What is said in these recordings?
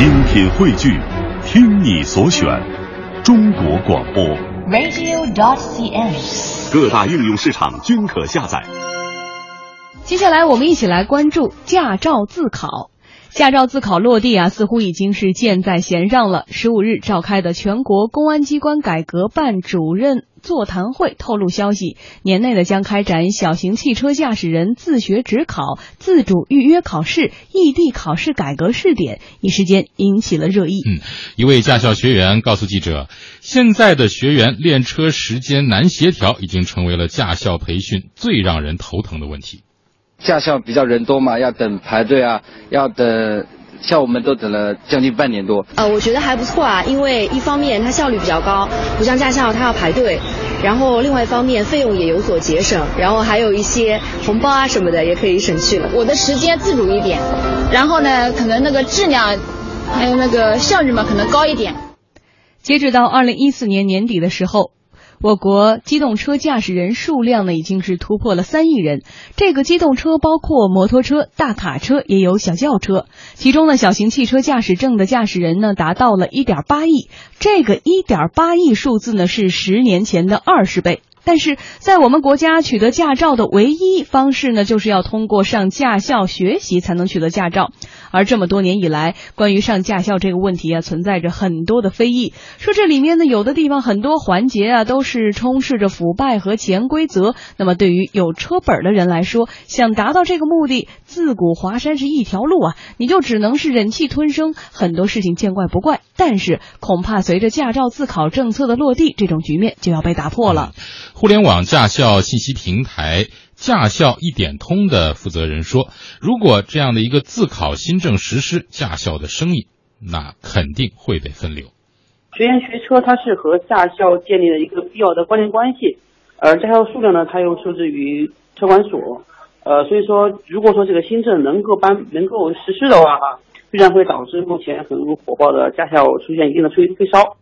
精品汇聚，听你所选，中国广播。radio.dot.cn，。各大应用市场均可下载。接下来我们一起来关注驾照自考。驾照自考落地啊，似乎已经是箭在弦上了。十五日召开的全国公安机关改革办主任座谈会透露消息，年内呢将开展小型汽车驾驶人自学直考、自主预约考试、异地考试改革试点，一时间引起了热议。嗯，一位驾校学员告诉记者，现在的学员练车时间难协调，已经成为了驾校培训最让人头疼的问题。驾校比较人多嘛，要等排队啊，要等，像我们都等了将近半年多。呃，我觉得还不错啊，因为一方面它效率比较高，不像驾校它要排队，然后另外一方面费用也有所节省，然后还有一些红包啊什么的也可以省去了。我的时间自主一点，然后呢，可能那个质量还有那个效率嘛，可能高一点。截止到二零一四年年底的时候。我国机动车驾驶人数量呢，已经是突破了三亿人。这个机动车包括摩托车、大卡车，也有小轿车。其中呢，小型汽车驾驶证的驾驶人呢，达到了一点八亿。这个一点八亿数字呢，是十年前的二十倍。但是在我们国家取得驾照的唯一方式呢，就是要通过上驾校学习才能取得驾照。而这么多年以来，关于上驾校这个问题啊，存在着很多的非议，说这里面呢，有的地方很多环节啊，都是充斥着腐败和潜规则。那么对于有车本的人来说，想达到这个目的，自古华山是一条路啊，你就只能是忍气吞声，很多事情见怪不怪。但是恐怕随着驾照自考政策的落地，这种局面就要被打破了。互联网驾校信息平台。驾校一点通的负责人说：“如果这样的一个自考新政实施，驾校的生意那肯定会被分流。学员学车，它是和驾校建立了一个必要的关联关系，而驾校数量呢，它又受制于车管所，呃，所以说，如果说这个新政能够颁能够实施的话啊，必然会导致目前很火爆的驾校出现一定的退退烧。”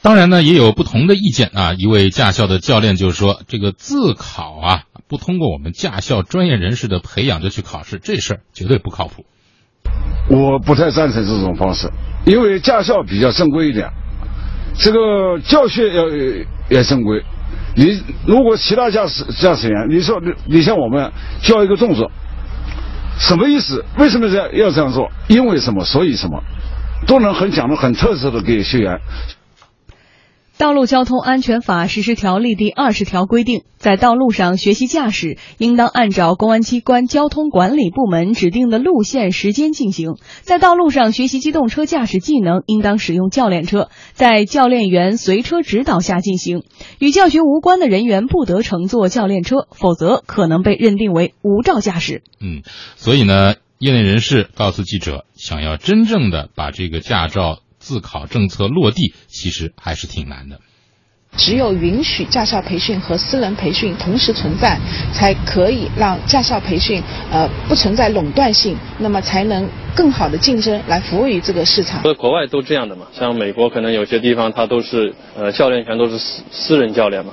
当然呢，也有不同的意见啊。一位驾校的教练就说：“这个自考啊，不通过我们驾校专业人士的培养就去考试，这事儿绝对不靠谱。”我不太赞成这种方式，因为驾校比较正规一点，这个教学要也正规。你如果其他驾驶驾驶员，你说你像我们教一个动作，什么意思？为什么这样要这样做？因为什么？所以什么？都能很讲的很特色的给学员。《道路交通安全法实施条例》第二十条规定，在道路上学习驾驶，应当按照公安机关交通管理部门指定的路线时间进行。在道路上学习机动车驾驶技能，应当使用教练车，在教练员随车指导下进行。与教学无关的人员不得乘坐教练车，否则可能被认定为无照驾驶。嗯，所以呢，业内人士告诉记者，想要真正的把这个驾照。自考政策落地其实还是挺难的。只有允许驾校培训和私人培训同时存在，才可以让驾校培训呃不存在垄断性，那么才能更好的竞争来服务于这个市场。国外都这样的嘛，像美国可能有些地方它都是呃教练全都是私私人教练嘛。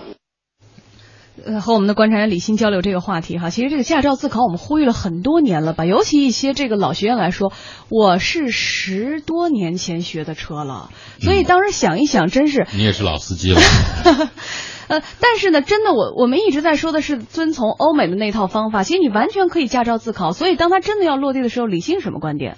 呃，和我们的观察员李欣交流这个话题哈，其实这个驾照自考我们呼吁了很多年了吧，尤其一些这个老学员来说，我是十多年前学的车了，所以当时想一想，真是你也是老司机了。呃，但是呢，真的我我们一直在说的是遵从欧美的那套方法，其实你完全可以驾照自考，所以当他真的要落地的时候，李欣什么观点？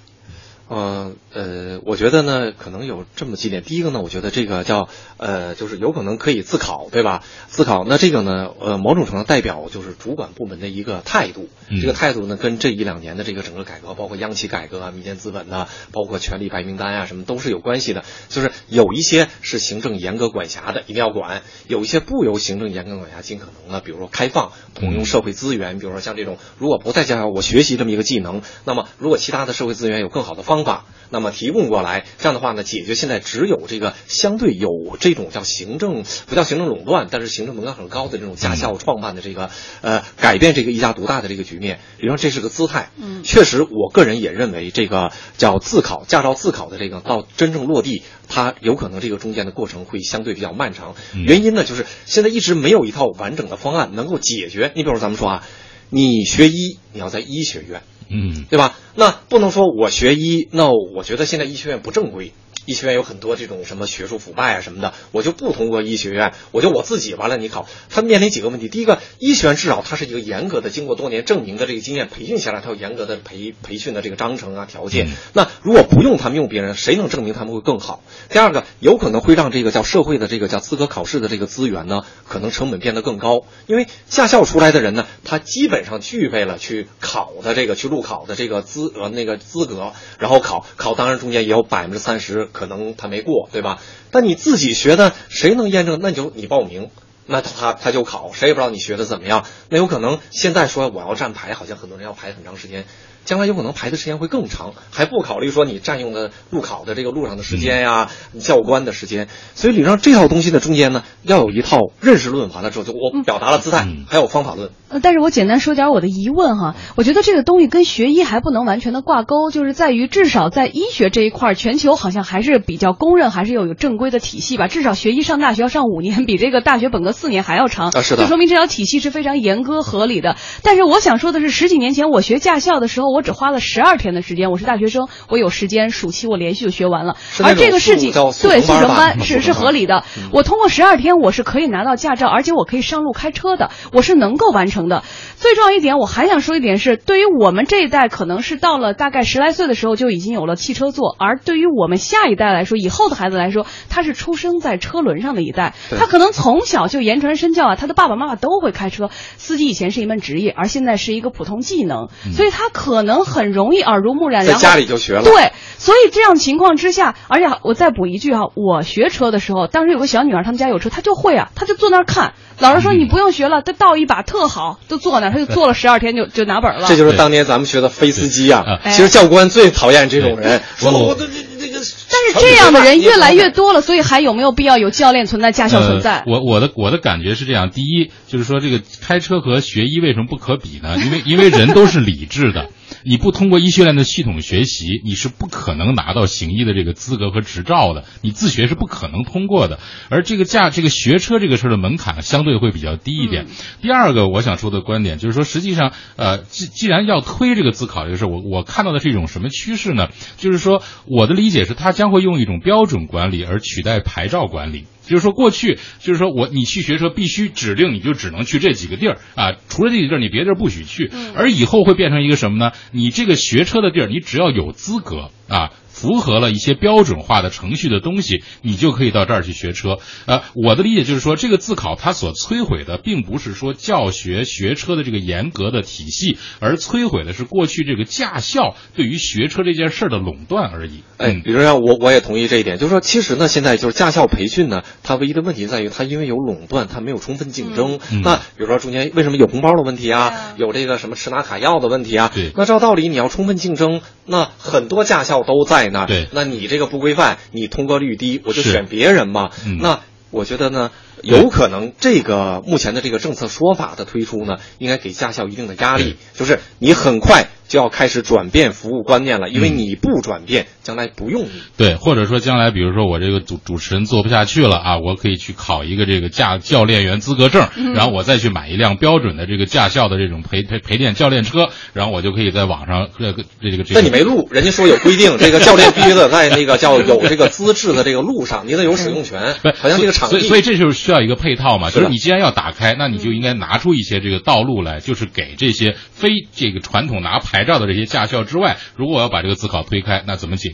呃呃，我觉得呢，可能有这么几点。第一个呢，我觉得这个叫呃，就是有可能可以自考，对吧？自考，那这个呢，呃，某种程度代表就是主管部门的一个态度。嗯、这个态度呢，跟这一两年的这个整个改革，包括央企改革啊、民间资本呐、包括权力白名单啊，什么都是有关系的。就是有一些是行政严格管辖的，一定要管；有一些不由行政严格管辖，尽可能的，比如说开放、统用社会资源，比如说像这种，如果不再加上我学习这么一个技能，那么如果其他的社会资源有更好的方。方法，那么提供过来，这样的话呢，解决现在只有这个相对有这种叫行政不叫行政垄断，但是行政门槛很高的这种驾校创办的这个呃改变这个一家独大的这个局面，比如说这是个姿态。嗯，确实，我个人也认为这个叫自考驾照自考的这个到真正落地，它有可能这个中间的过程会相对比较漫长。原因呢，就是现在一直没有一套完整的方案能够解决。你比如咱们说啊。你学医，你要在医学院，嗯，对吧？那不能说我学医，那我觉得现在医学院不正规。医学院有很多这种什么学术腐败啊什么的，我就不通过医学院，我就我自己完了你考。他面临几个问题，第一个，医学院至少它是一个严格的，经过多年证明的这个经验培训下来，它有严格的培培训的这个章程啊条件。那如果不用他们用别人，谁能证明他们会更好？第二个，有可能会让这个叫社会的这个叫资格考试的这个资源呢，可能成本变得更高，因为驾校出来的人呢，他基本上具备了去考的这个去路考的这个资呃那个资格，然后考考，当然中间也有百分之三十。可能他没过，对吧？但你自己学的，谁能验证？那就你报名，那他他就考，谁也不知道你学的怎么样。那有可能现在说我要站牌，好像很多人要排很长时间。将来有可能排的时间会更长，还不考虑说你占用的路考的这个路上的时间呀，教官的时间。所以理论上这套东西的中间呢，要有一套认识论。完了之后，就我表达了姿态，还有方法论。呃，但是我简单说点我的疑问哈，我觉得这个东西跟学医还不能完全的挂钩，就是在于至少在医学这一块，全球好像还是比较公认，还是要有正规的体系吧。至少学医上大学要上五年，比这个大学本科四年还要长。啊，是的。就说明这条体系是非常严格合理的。但是我想说的是，十几年前我学驾校的时候，我只花了十二。天的时间，我是大学生，我有时间，暑期我连续就学完了。而这个事情，对速成班是是合理的。我通过十二天，我是可以拿到驾照，而且我可以上路开车的，我是能够完成的。最重要一点，我还想说一点是，对于我们这一代，可能是到了大概十来岁的时候就已经有了汽车坐，而对于我们下一代来说，以后的孩子来说，他是出生在车轮上的一代，他可能从小就言传身教啊，他的爸爸妈妈都会开车，司机以前是一门职业，而现在是一个普通技能，所以他可能很容易。耳濡目染，在家里就学了。对，所以这样情况之下，而且我再补一句哈，我学车的时候，当时有个小女孩，他们家有车，她就会啊，她就坐那儿看。老师说你不用学了，她倒一把特好，就坐那儿，她就坐了十二天就就拿本了。这就是当年咱们学的飞司机啊。其实教官最讨厌这种人，说我的这这个。但是这样的人越来越多了，所以还有没有必要有教练存在、驾校存在？我我的我的感觉是这样：第一，就是说这个开车和学医为什么不可比呢？因为因为人都是理智的。你不通过医学院的系统学习，你是不可能拿到行医的这个资格和执照的。你自学是不可能通过的。而这个驾这个学车这个事儿的门槛相对会比较低一点。第二个我想说的观点就是说，实际上，呃，既既然要推这个自考这个事儿，我我看到的是一种什么趋势呢？就是说，我的理解是，它将会用一种标准管理而取代牌照管理。就是说，过去就是说我你去学车必须指定你就只能去这几个地儿啊，除了这几个地儿你别地儿不许去。而以后会变成一个什么呢？你这个学车的地儿，你只要有资格啊。符合了一些标准化的程序的东西，你就可以到这儿去学车。呃，我的理解就是说，这个自考它所摧毁的，并不是说教学学车的这个严格的体系，而摧毁的是过去这个驾校对于学车这件事儿的垄断而已。哎，比如说我我也同意这一点，就是说，其实呢，现在就是驾校培训呢，它唯一的问题在于它因为有垄断，它没有充分竞争。那比如说中间为什么有红包的问题啊？有这个什么吃拿卡要的问题啊？对。那照道理你要充分竞争，那很多驾校都在。那对，那你这个不规范，你通过率低，我就选别人嘛。那我觉得呢，有可能这个目前的这个政策说法的推出呢，应该给驾校一定的压力，就是你很快。就要开始转变服务观念了，因为你不转变，将来不用你。对，或者说将来，比如说我这个主主持人做不下去了啊，我可以去考一个这个驾教练员资格证，然后我再去买一辆标准的这个驾校的这种陪陪陪练教练车，然后我就可以在网上这个这个这个。那你没路，人家说有规定，这个教练必须得在那个叫有这个资质的这个路上，你得有使用权。好像这个场地。所以所以这就是需要一个配套嘛，就是你既然要打开，那你就应该拿出一些这个道路来，就是给这些非这个传统拿牌照的这些驾校。之外，如果我要把这个自考推开，那怎么解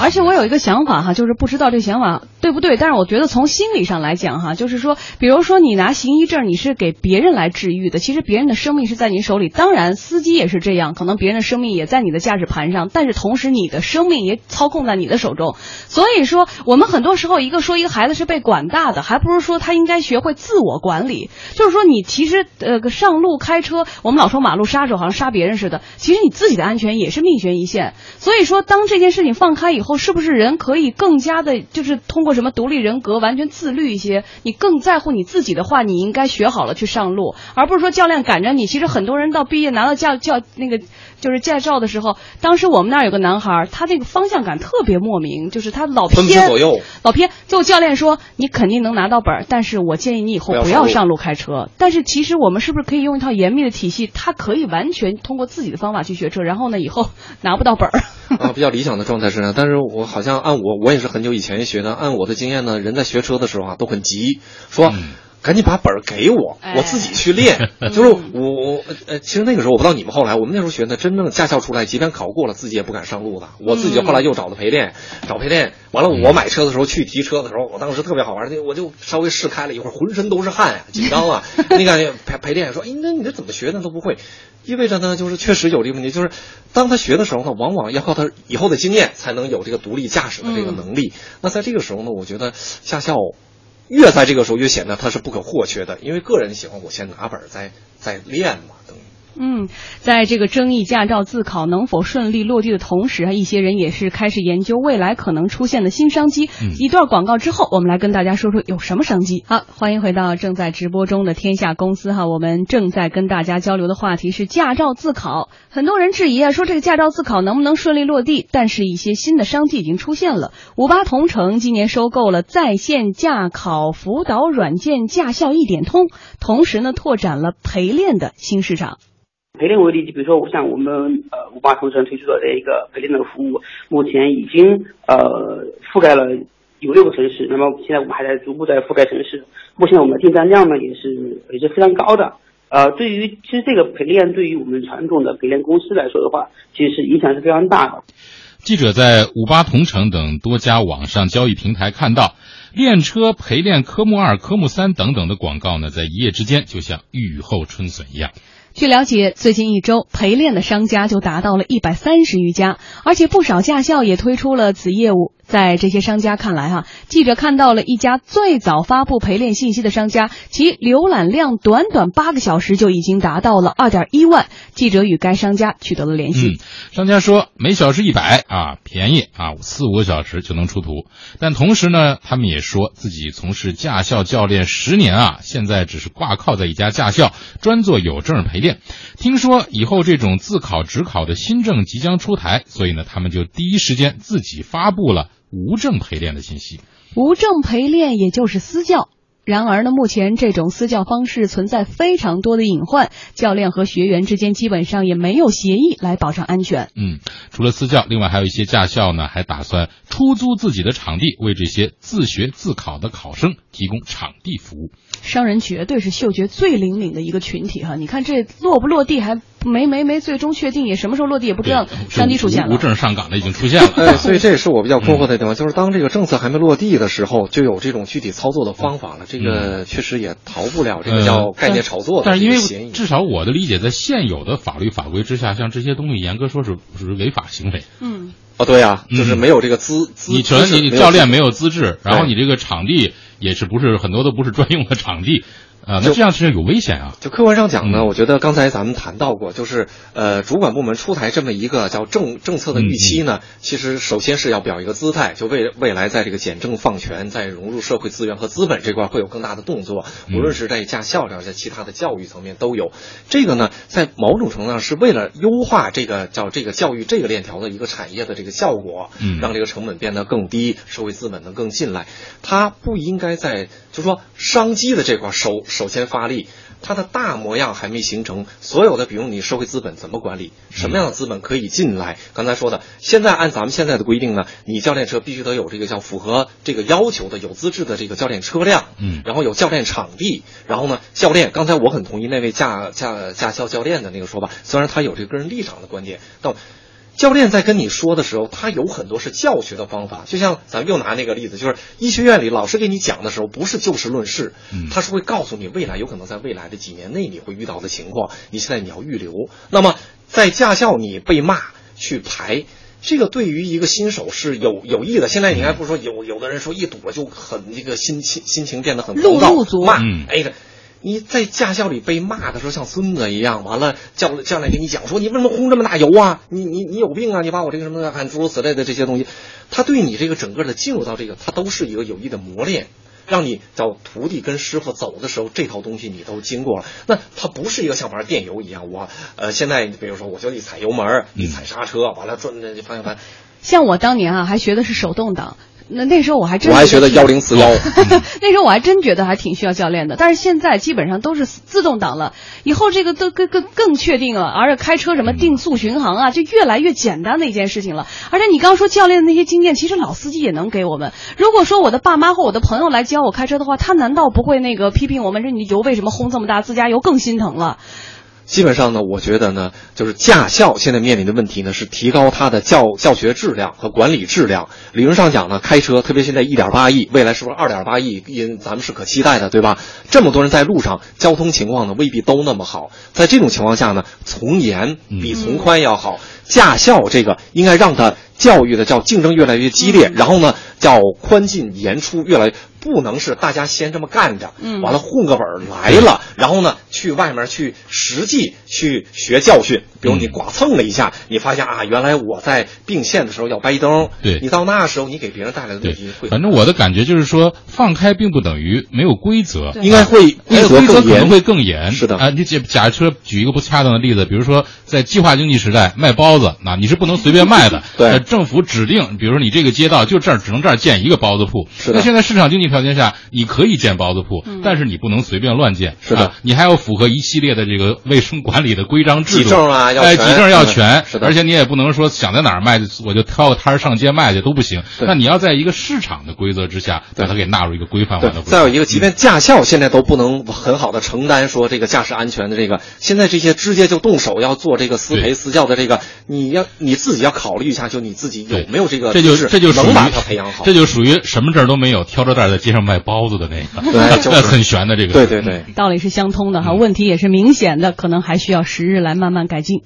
而且我有一个想法哈，就是不知道这想法对不对，但是我觉得从心理上来讲哈，就是说，比如说你拿行医证，你是给别人来治愈的，其实别人的生命是在你手里。当然，司机也是这样，可能别人的生命也在你的驾驶盘上，但是同时你的生命也操控在你的手中。所以说，我们很多时候一个说一个孩子是被管大的，还不如说他应该学会自我管理。就是说，你其实呃上路开车，我们老说马路杀手好像杀别人似的，其实你自己的安全。也是命悬一线，所以说，当这件事情放开以后，是不是人可以更加的，就是通过什么独立人格，完全自律一些，你更在乎你自己的话，你应该学好了去上路，而不是说教练赶着你。其实很多人到毕业拿到教教那个就是驾照的时候，当时我们那儿有个男孩，他这个方向感特别莫名，就是他老偏左右老偏。最后教练说你肯定能拿到本儿，但是我建议你以后不要上路不要上路开车。但是其实我们是不是可以用一套严密的体系，他可以完全通过自己的方法去学车，然后呢以后 拿不到本儿。啊，比较理想的状态是这样，但是我好像按我我也是很久以前学的，按我的经验呢，人在学车的时候啊都很急，说。赶紧把本儿给我，我自己去练。就是我，呃，其实那个时候我不知道你们后来，我们那时候学的，真正驾校出来，即便考过了，自己也不敢上路的。我自己后来又找的陪练，找陪练，完了我买车的时候去提车的时候，我当时特别好玩，我就稍微试开了一会儿，浑身都是汗呀，紧张啊。那个陪陪练说，哎，那你这怎么学的都不会，意味着呢，就是确实有这个问题，就是当他学的时候呢，往往要靠他以后的经验才能有这个独立驾驶的这个能力。那在这个时候呢，我觉得驾校。越在这个时候越显得它是不可或缺的，因为个人喜欢我先拿本儿再再练嘛，等于。嗯，在这个争议驾照自考能否顺利落地的同时啊，一些人也是开始研究未来可能出现的新商机。一段广告之后，我们来跟大家说说有什么商机。好，欢迎回到正在直播中的天下公司哈，我们正在跟大家交流的话题是驾照自考。很多人质疑啊，说这个驾照自考能不能顺利落地？但是，一些新的商机已经出现了。五八同城今年收购了在线驾考辅导软件驾校一点通，同时呢，拓展了陪练的新市场。陪练为例，就比如说像我们呃五八同城推出的这一个陪练的服务，目前已经呃覆盖了有六个城市，那么现在我们还在逐步在覆盖城市。目前我们的订单量呢也是也是非常高的。呃，对于其实这个陪练对于我们传统的陪练公司来说的话，其实是影响是非常大的。记者在五八同城等多家网上交易平台看到，练车陪练科目二、科目三等等的广告呢，在一夜之间就像雨后春笋一样。据了解，最近一周陪练的商家就达到了一百三十余家，而且不少驾校也推出了此业务。在这些商家看来，哈，记者看到了一家最早发布陪练信息的商家，其浏览量短短八个小时就已经达到了二点一万。记者与该商家取得了联系，商家说每小时一百啊，便宜啊，四五个小时就能出图。但同时呢，他们也说自己从事驾校教练十年啊，现在只是挂靠在一家驾校，专做有证陪练。听说以后这种自考职考的新政即将出台，所以呢，他们就第一时间自己发布了。无证陪练的信息，无证陪练也就是私教。然而呢，目前这种私教方式存在非常多的隐患，教练和学员之间基本上也没有协议来保障安全。嗯，除了私教，另外还有一些驾校呢，还打算出租自己的场地，为这些自学自考的考生提供场地服务。商人绝对是嗅觉最灵敏的一个群体哈！你看这落不落地还没没没最终确定，也什么时候落地也不知道。商机出现了，无证上岗的已经出现了。哎，所以这也是我比较困惑的地方，就是当这个政策还没落地的时候，就有这种具体操作的方法了。这个确实也逃不了这个叫概念炒作的但是因为至少我的理解，在现有的法律法规之下，像这些东西严格说是是违法行为。嗯。哦，对啊，就是没有这个资资，你全你教练没有资质，然后你这个场地也是不是很多都不是专用的场地。啊，那这样是有危险啊！就客观上讲呢，我觉得刚才咱们谈到过，就是呃，主管部门出台这么一个叫政政策的预期呢，其实首先是要表一个姿态，就未未来在这个简政放权，在融入社会资源和资本这块会有更大的动作，无论是在驾校上，在其他的教育层面都有。这个呢，在某种程度上是为了优化这个叫这个教育这个链条的一个产业的这个效果，嗯，让这个成本变得更低，社会资本能更进来。它不应该在就说商机的这块首。首先发力，它的大模样还没形成。所有的，比如你社会资本怎么管理，什么样的资本可以进来？刚才说的，现在按咱们现在的规定呢，你教练车必须得有这个叫符合这个要求的有资质的这个教练车辆，嗯，然后有教练场地，然后呢，教练。刚才我很同意那位驾驾驾校教练的那个说法，虽然他有这个个人立场的观点，但。教练在跟你说的时候，他有很多是教学的方法，就像咱们又拿那个例子，就是医学院里老师给你讲的时候，不是就事论事，他是会告诉你未来有可能在未来的几年内你会遇到的情况，你现在你要预留。那么在驾校你被骂去排，这个对于一个新手是有有益的。现在你还不说有有的人说一堵就很这个心情心情变得很暴躁，骂哎的。你在驾校里被骂的时候像孙子一样，完了教教练给你讲说你为什么轰这么大油啊？你你你有病啊？你把我这个什么喊诸如此类的这些东西，他对你这个整个的进入到这个，他都是一个有益的磨练。让你叫徒弟跟师傅走的时候，这套东西你都经过了。那它不是一个像玩电游一样，我呃现在比如说我就一踩油门，一踩刹车，完了转那方向盘。像我当年啊，还学的是手动挡。那那时候我还真我还学的幺零四幺，那时候我还真觉得还挺需要教练的。但是现在基本上都是自动挡了，以后这个都更更更确定了。而且开车什么定速巡航啊，就越来越简单的一件事情了。而且你刚刚说教练的那些经验，其实老司机也能给我们。如果说我的爸妈或我的朋友来教我开车的话，他难道不会那个批评我们说你油为什么轰这么大？自驾游更心疼了。基本上呢，我觉得呢，就是驾校现在面临的问题呢，是提高它的教教学质量和管理质量。理论上讲呢，开车，特别现在一点八亿，未来是不是二点八亿？因咱们是可期待的，对吧？这么多人在路上，交通情况呢未必都那么好。在这种情况下呢，从严比从宽要好。驾校这个应该让它教育的叫竞争越来越激烈，然后呢叫宽进严出越来。不能是大家先这么干着，嗯，完了混个本儿来了，然后呢，去外面去实际去学教训。比如你剐蹭了一下，你发现啊，原来我在并线的时候要掰灯。对，你到那时候你给别人带来的问题会。反正我的感觉就是说，放开并不等于没有规则，应该会规则可能会更严。是的啊，你假假设举一个不恰当的例子，比如说在计划经济时代卖包子，那你是不能随便卖的。对，政府指定，比如说你这个街道就这儿只能这儿建一个包子铺。是的。那现在市场经济条件下，你可以建包子铺，但是你不能随便乱建。是的，你还要符合一系列的这个卫生管理的规章制度。几证啊，要哎，几证要。全，是的，而且你也不能说想在哪儿卖，我就挑个摊儿上街卖去都不行。那你要在一个市场的规则之下，把它给纳入一个规范化的。再有一个，即便驾校现在都不能很好的承担说这个驾驶安全的这个，现在这些直接就动手要做这个私培私教的这个，你要你自己要考虑一下，就你自己有没有这个，这就这就能把它培养好。这就属于什么证都没有，挑着担在街上卖包子的那个，很悬的这个。对对对，道理是相通的哈，问题也是明显的，可能还需要时日来慢慢改进。